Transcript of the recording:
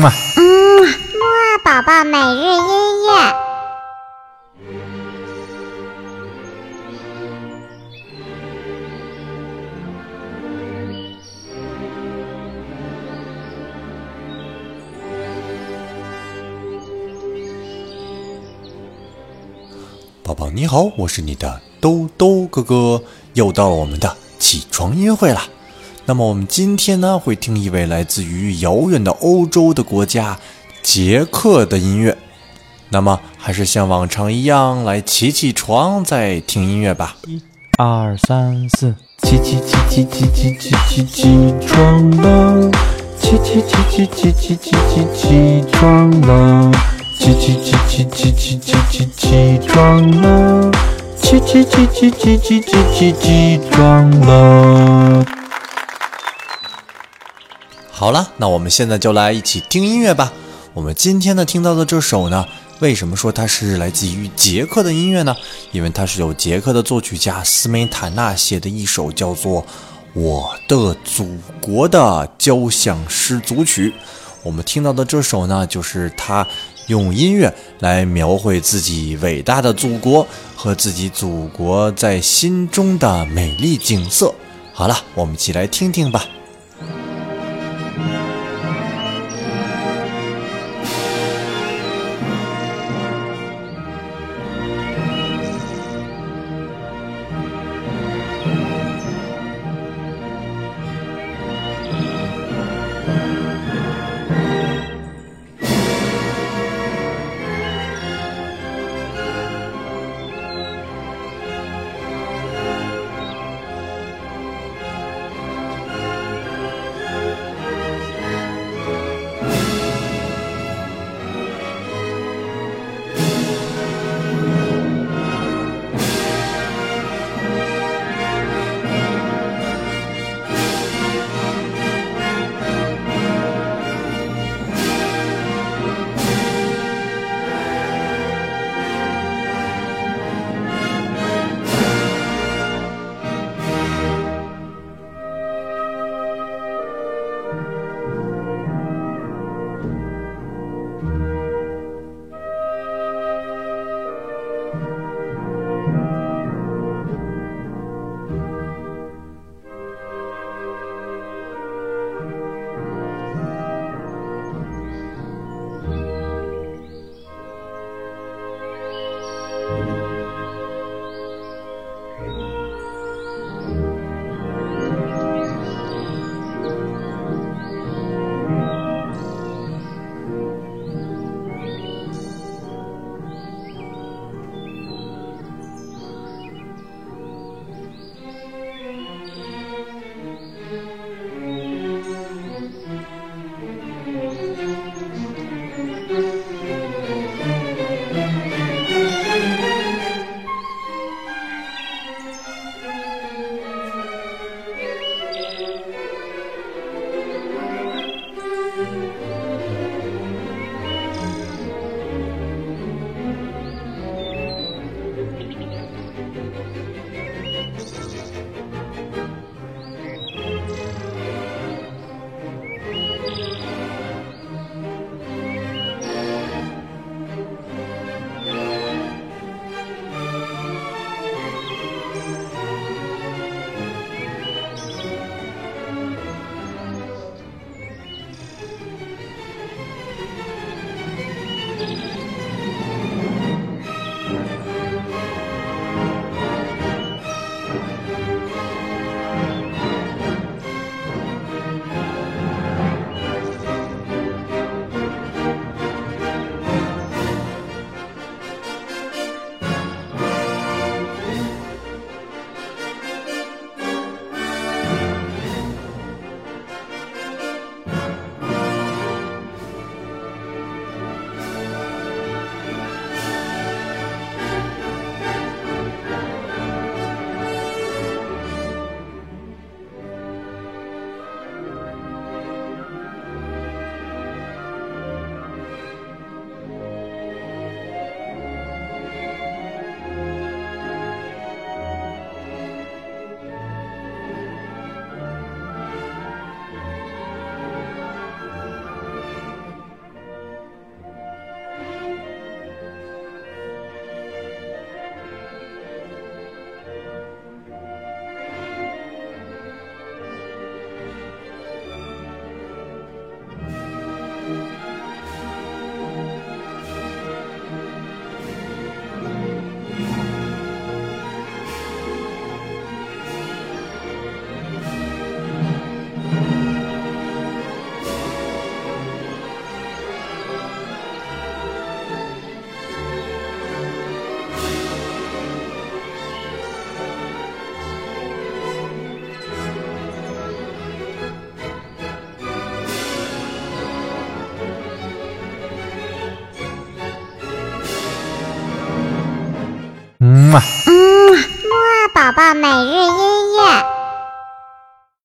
嘛。嗯，木二宝宝每日音乐。宝宝你好，我是你的兜兜哥哥，又到了我们的起床音乐会啦。那么我们今天呢，会听一位来自于遥远的欧洲的国家捷克的音乐。那么还是像往常一样，来起起床再听音乐吧。一、二、三、四，起起起起起起起起起床了，起起起起起起起起起床了。起起起起起起起起起床了，起起起起起起起起起床了。好了，那我们现在就来一起听音乐吧。我们今天呢听到的这首呢，为什么说它是来自于捷克的音乐呢？因为它是由捷克的作曲家斯梅塔纳写的一首叫做《我的祖国》的交响诗组曲。我们听到的这首呢，就是他用音乐来描绘自己伟大的祖国和自己祖国在心中的美丽景色。好了，我们一起来听听吧。